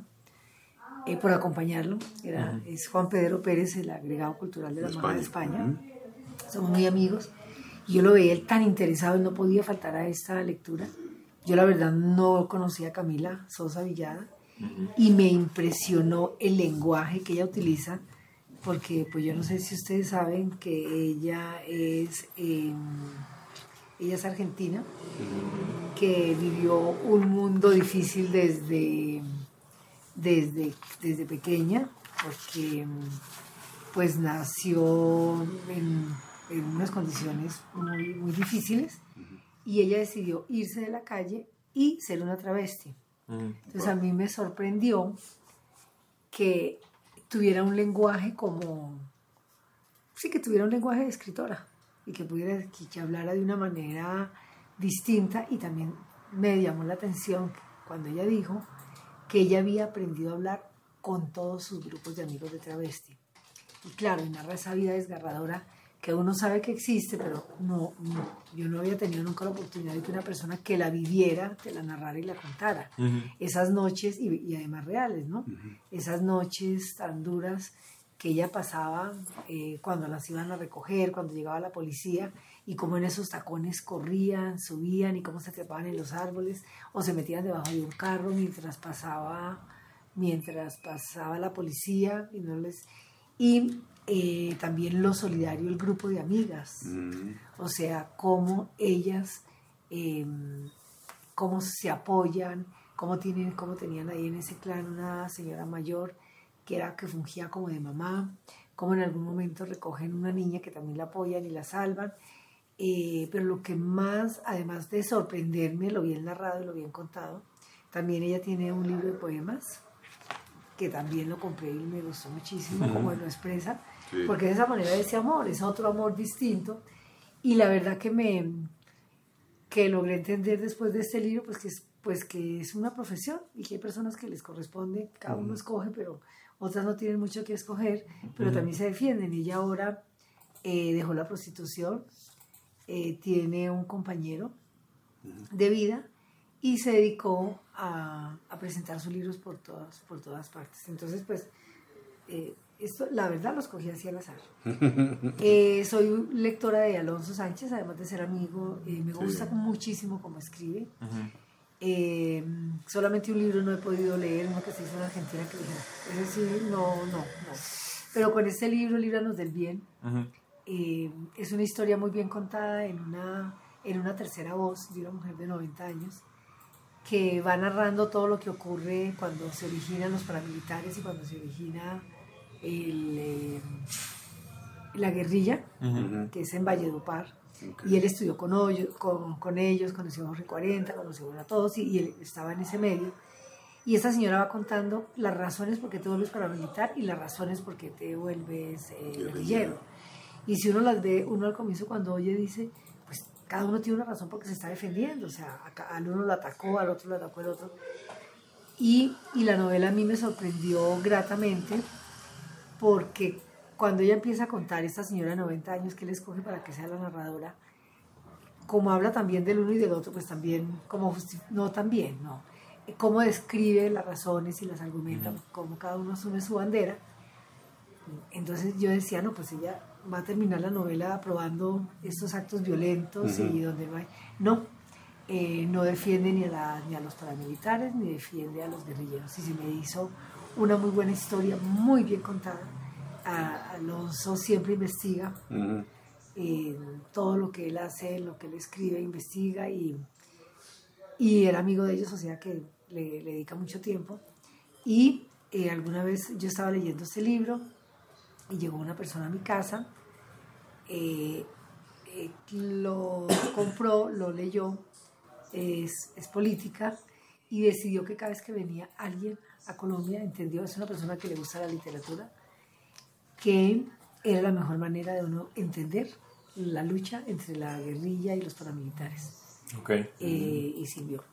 eh, por acompañarlo. Era, Es Juan Pedro Pérez, el agregado cultural de la Embajada de España. Somos muy amigos. Yo lo veía él tan interesado y no podía faltar a esta lectura. Yo la verdad no conocía a Camila Sosa Villada. Y me impresionó el lenguaje que ella utiliza porque pues yo no sé si ustedes saben que ella es eh, ella es argentina que vivió un mundo difícil desde desde desde pequeña porque pues nació en, en unas condiciones muy muy difíciles y ella decidió irse de la calle y ser una travesti Ujú. entonces a mí me sorprendió que tuviera un lenguaje como, sí, que tuviera un lenguaje de escritora y que pudiera, que, que hablara de una manera distinta y también me llamó la atención cuando ella dijo que ella había aprendido a hablar con todos sus grupos de amigos de travesti. Y claro, y narra esa vida desgarradora que uno sabe que existe, pero no, no, yo no había tenido nunca la oportunidad de que una persona que la viviera te la narrara y la contara. Ujú. Esas noches, y, y además reales, ¿no? Esas noches tan duras que ella pasaba eh, cuando las iban a recoger, cuando llegaba la policía, y cómo en esos tacones corrían, subían, y cómo se trepaban en los árboles, o se metían debajo de un carro mientras pasaba, mientras pasaba la policía, y no les... Y eh, también lo solidario, el grupo de amigas. Ujú. O sea, cómo ellas, eh, cómo se apoyan, cómo, tienen, cómo tenían ahí en ese clan una señora mayor que era que fungía como de mamá, cómo en algún momento recogen una niña que también la apoyan y la salvan. Eh, pero lo que más, además de sorprenderme, lo bien narrado y lo bien contado, también ella tiene un libro de poemas que también lo compré y me gustó muchísimo, como lo expresa, Sí. porque es esa manera de ese amor, es otro amor distinto. Y la verdad que me que logré entender después de este libro, pues que es, pues que es una profesión y que hay personas que les corresponde, cada uno escoge, pero otras no tienen mucho que escoger, pero también se defienden. Ella ahora eh, dejó la prostitución, eh, tiene un compañero de vida y se dedicó a, a presentar sus libros por todas, por todas partes. Entonces, pues, eh, esto, la verdad, los cogí así al azar. [laughs] Eh, soy lectora de Alonso Sánchez, además de ser amigo. eh, me gusta muchísimo cómo escribe. Eh, solamente un libro no he podido leer, uno que se hizo en Argentina, que dije, es decir, no, no, no. Pero con este libro, Líbranos del Bien, eh, es una historia muy bien contada en una, en una tercera voz de una mujer de 90 años que va narrando todo lo que ocurre cuando se originan los paramilitares y cuando se origina el, eh, la guerrilla, que es en Valledupar. Y él estudió con, ellos, con, con ellos, conoció a Jorge 40, conoció a todos y, y él estaba en ese medio. Y esta señora va contando las razones por qué te vuelves paramilitar y las razones por qué te vuelves eh, guerrillero. Y si uno las ve, uno al comienzo cuando oye dice, pues cada uno tiene una razón porque se está defendiendo. O sea, acá- al uno lo atacó, al otro lo atacó el otro. Y, y la novela a mí me sorprendió gratamente porque cuando ella empieza a contar, esta señora de 90 años que él escoge para que sea la narradora, como habla también del uno y del otro, pues también, como no también, no, Eh, cómo describe las razones y las argumenta, cómo cada uno asume su bandera. Entonces yo decía, no, pues ella va a terminar la novela aprobando estos actos violentos y donde no hay... No, eh, no defiende ni a, la- ni a los paramilitares, ni defiende a los guerrilleros. Y se me hizo una muy buena historia, muy bien contada. A- Alonso siempre investiga Ujú. eh, todo lo que él hace, lo que él escribe, investiga y, y era amigo de ellos, o sea que le, le dedica mucho tiempo. Y eh, alguna vez yo estaba leyendo este libro y llegó una persona a mi casa, eh, eh, lo compró, lo leyó, es, es política y decidió que cada vez que venía alguien a Colombia, entendió, es una persona que le gusta la literatura, que era la mejor manera de uno entender la lucha entre la guerrilla y los paramilitares. Ok. Eh, y sirvió.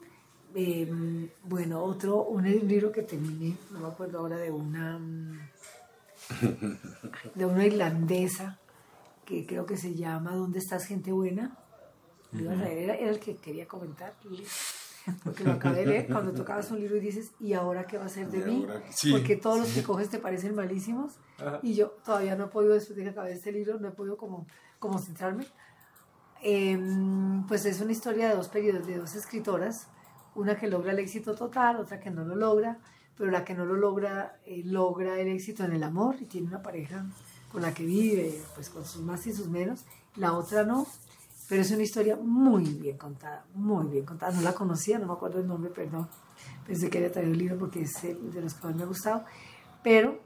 Eh, bueno, otro, un libro que terminé, no me acuerdo ahora, de una, de una irlandesa que creo que se llama ¿Dónde estás, gente buena? A traer, era, era el que quería comentar, [laughs] porque lo acabé de leer, cuando tocabas un libro y dices, ¿y ahora qué va a ser de ¿Y mí? Sí. Porque todos los que coges te parecen malísimos Ajá. y yo todavía no he podido, después de que acabé este libro, no he podido como, como centrarme. Em, pues es una historia de dos periodos, de dos escritoras, una que logra el éxito total, otra que no lo logra, pero la que no lo logra eh, logra el éxito en el amor y tiene una pareja con la que vive, pues con sus más y sus menos, la otra no, pero es una historia muy bien contada, muy bien contada, no la conocía, no me acuerdo el nombre, perdón, pensé que había traído el libro porque es el de los que más me ha gustado, pero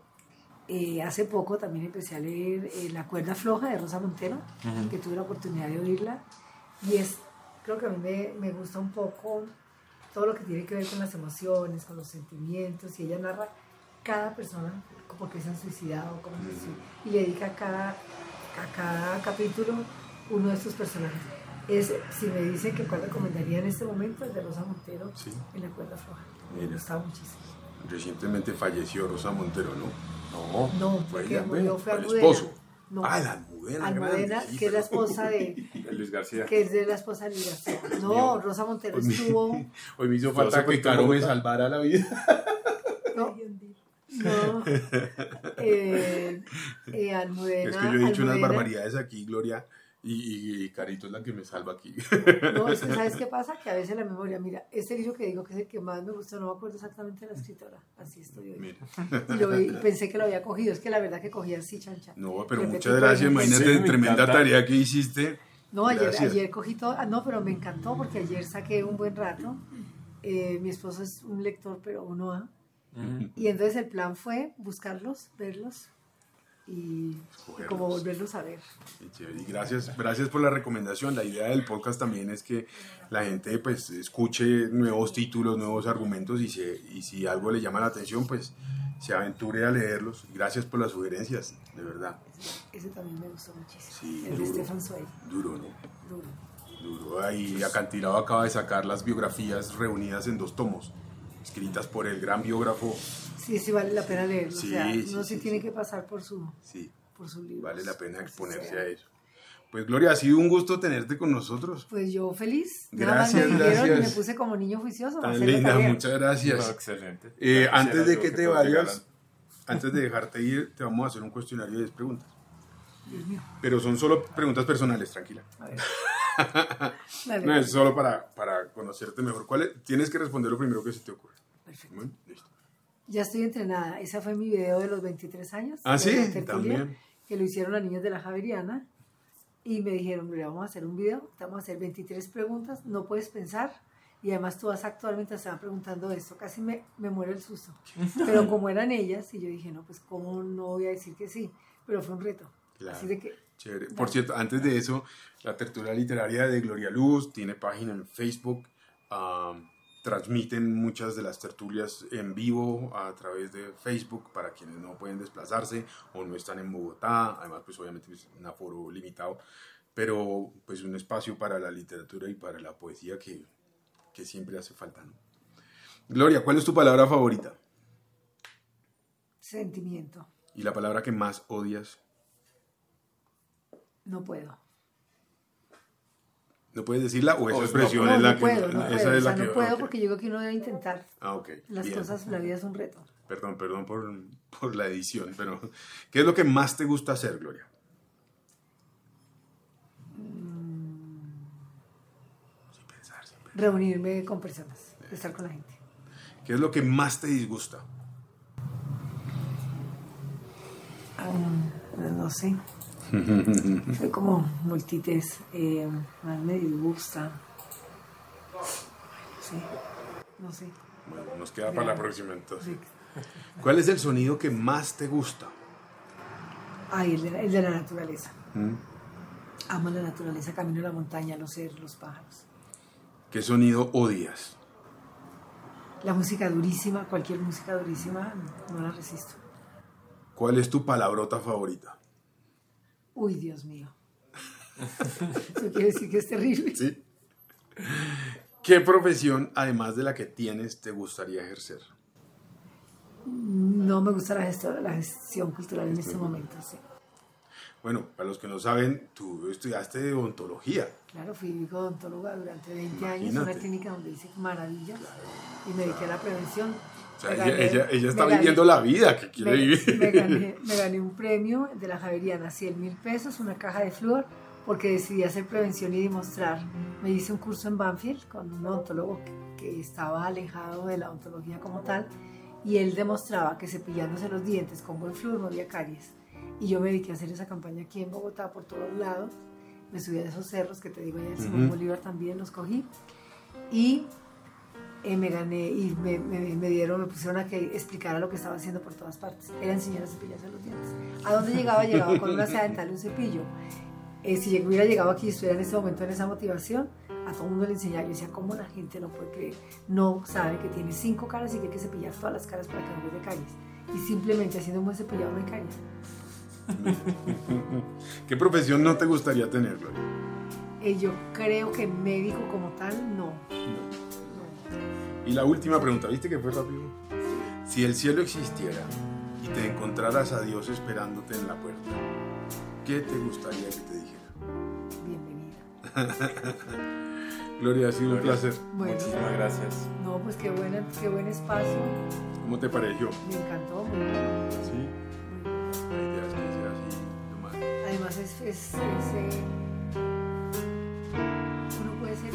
eh, hace poco también empecé a leer eh, La cuerda floja de Rosa Montero, que tuve la oportunidad de oírla. Y es, creo que a mí me, me gusta un poco todo lo que tiene que ver con las emociones, con los sentimientos. Y ella narra cada persona, como que se han suicidado, cómo se y le dedica a cada, a cada capítulo uno de estos personajes. Es, si me dicen que cuál recomendaría en este momento, es de Rosa Montero Sí. en La cuerda floja. Me Mira. gustaba muchísimo. Recientemente falleció Rosa Montero, ¿no? No. No, Fue ella, murió fue el esposo. No. Ah, la Almudena. Almudena, que es la esposa de, [laughs] De Luis García. que es de la esposa de Luis García. No. Rosa Montero Hoy me- estuvo, [laughs] Hoy me hizo falta que Caro me salvara la vida. [laughs] no, no, eh, eh, Almudena. Es que yo he dicho unas barbaridades aquí, Gloria, y, y- y Carito es la que me salva aquí. No, es que ¿sabes qué [laughs] pasa? Que a veces la memoria, mira, este libro que digo que es el que más me gustó, no me acuerdo exactamente de la escritora, así estoy hoy. Mira. Y, lo vi- y pensé que lo había cogido, es que la verdad que cogí así, chancha. No, pero Repetí muchas gracias. Imagínate Sí, me tremenda encanta. tarea que hiciste. No, ayer, ayer cogí todo. ah, no, pero me encantó porque ayer saqué un buen rato. Eh, mi esposo es un lector, pero uno A. Ujú. Y entonces el plan fue buscarlos, verlos y, y como volverlos a ver. Y gracias, gracias por la recomendación. La idea del podcast también es que la gente pues escuche nuevos títulos, nuevos argumentos y, se, y si algo le llama la atención pues se aventure a leerlos. Gracias por las sugerencias, de verdad. Ese también me gustó muchísimo. Sí, el de duro. Stefan Zweig. Duro, ¿no? Duro. Duro. Ahí Acantilado acaba de sacar las biografías reunidas en dos tomos, escritas por el gran biógrafo. Sí, sí vale la pena leerlo. Sí, o sea, sí, uno sí, sí, sí. tiene que pasar por su, Sí, por su libro. vale la pena exponerse a eso. Pues Gloria, ha sido un gusto tenerte con nosotros. Pues yo feliz. Nada Gracias, más me dijeron y gracias. me puse como niño juicioso. Tan linda, muchas gracias. No, excelente. Eh, antes de yo que te vayas, antes de dejarte ir, te vamos a hacer un cuestionario de 10 preguntas. Dios mío. Pero son solo preguntas personales, tranquila. A ver. Dale. No, es solo para, para conocerte mejor. ¿Cuál es? Tienes que responder lo primero que se te ocurre. Perfecto. Listo. Ya estoy entrenada. Ese fue mi video de los 23 años. Ah, sí, también. Que lo hicieron las niñas de la Javeriana. Y me dijeron, mira, vamos a hacer un video, vamos a hacer 23 preguntas, no puedes pensar. Y además tú vas a actuar mientras estaban preguntando esto. Casi me, me muero el susto. [laughs] Pero como eran ellas, y yo dije, no, pues cómo no voy a decir que sí. Pero fue un reto. Claro. Así de que, Chévere. Por cierto, antes de eso, la tertulia literaria de Gloria Luz tiene página en Facebook. ah, transmiten muchas de las tertulias en vivo a través de Facebook para quienes no pueden desplazarse o no están en Bogotá. Además, pues obviamente es un aforo limitado, pero pues un espacio para la literatura y para la poesía que, que siempre hace falta. ¿no? Gloria, ¿cuál es tu palabra favorita? sentimiento. Y la palabra que más odias. No puedo. ¿No puedes decirla o esa O- expresión No, es la no que puedo, no esa puedo. es O la sea, que no puedo porque yo creo que uno debe intentar. Ah, ok. Las bien. cosas, la vida es un reto. [laughs] Perdón, perdón por, por la edición, pero ¿qué es lo que más te gusta hacer, Gloria? Sin pensar, sin pensar. Reunirme con personas, estar con la gente. ¿Qué es lo que más te disgusta? Ah, no sé. [laughs] Soy como multites. Eh, más me disgusta. Sí. No sé. Bueno, nos queda para la próxima entonces. Sí. ¿Cuál es el sonido que más te gusta? Ay, el de, la- el de la naturaleza. ¿Mm? Amo la naturaleza, camino a la montaña, los cerros, los pájaros. ¿Qué sonido odias? La música durísima, cualquier música durísima, no la resisto. ¿Cuál es tu palabrota favorita? Uy, Dios mío. Eso quiere decir que es terrible. ¿Sí? ¿Qué profesión, además de la que tienes, te gustaría ejercer? No me gusta la gestión, la gestión cultural en este momento. Sí. Bueno, para los que no saben, tú estudiaste odontología. Claro, fui odontóloga durante 20 años en Imagínate. una clínica donde hice maravillas y me dediqué a la prevención. O sea, ella, gané- ella- ella está gané- viviendo la vida que quiere me, vivir. me gané, [laughs] me gané un premio de la Javeriana, 100 mil pesos, una caja de flúor, porque decidí hacer prevención y demostrar. Me hice un curso en Banfield con un odontólogo que, que estaba alejado de la odontología como tal, y él demostraba que cepillándose los dientes con buen flúor no había caries. Y yo me dediqué a hacer esa campaña aquí en Bogotá por todos lados. Me subí a esos cerros que te digo, allá en Simón Ujú. Bolívar también los cogí. Y eh, me gané y me, me- me dieron, me pusieron a que explicara lo que estaba haciendo por todas partes. Era enseñar a cepillarse los dientes. ¿A dónde llegaba? Llegaba con una seda dental y un cepillo. Eh, si hubiera llegado aquí y estuviera en este momento en esa motivación, a todo el mundo le enseñaba. Yo decía, ¿cómo la gente no puede creer? No sabe que tiene cinco caras y que hay que cepillar todas las caras para que no haya caries. Y simplemente haciendo un buen cepillado hay caries. [laughs] ¿Qué profesión no te gustaría tener, Gloria? Eh, yo creo que médico como tal, no. no. Y la última pregunta, ¿viste que fue rápido? Si el cielo existiera y te encontraras a Dios esperándote en la puerta, ¿qué te gustaría que te dijera? Bienvenida. [laughs] Gloria, ha sido un placer. Bueno, Muchísimas gracias. no, pues qué, buena, qué buen espacio. ¿Cómo te pareció? Me encantó. muy bien. Sí. Muy bien. La idea es que sea así, nomás. Además es, es, es, eh, uno puede ser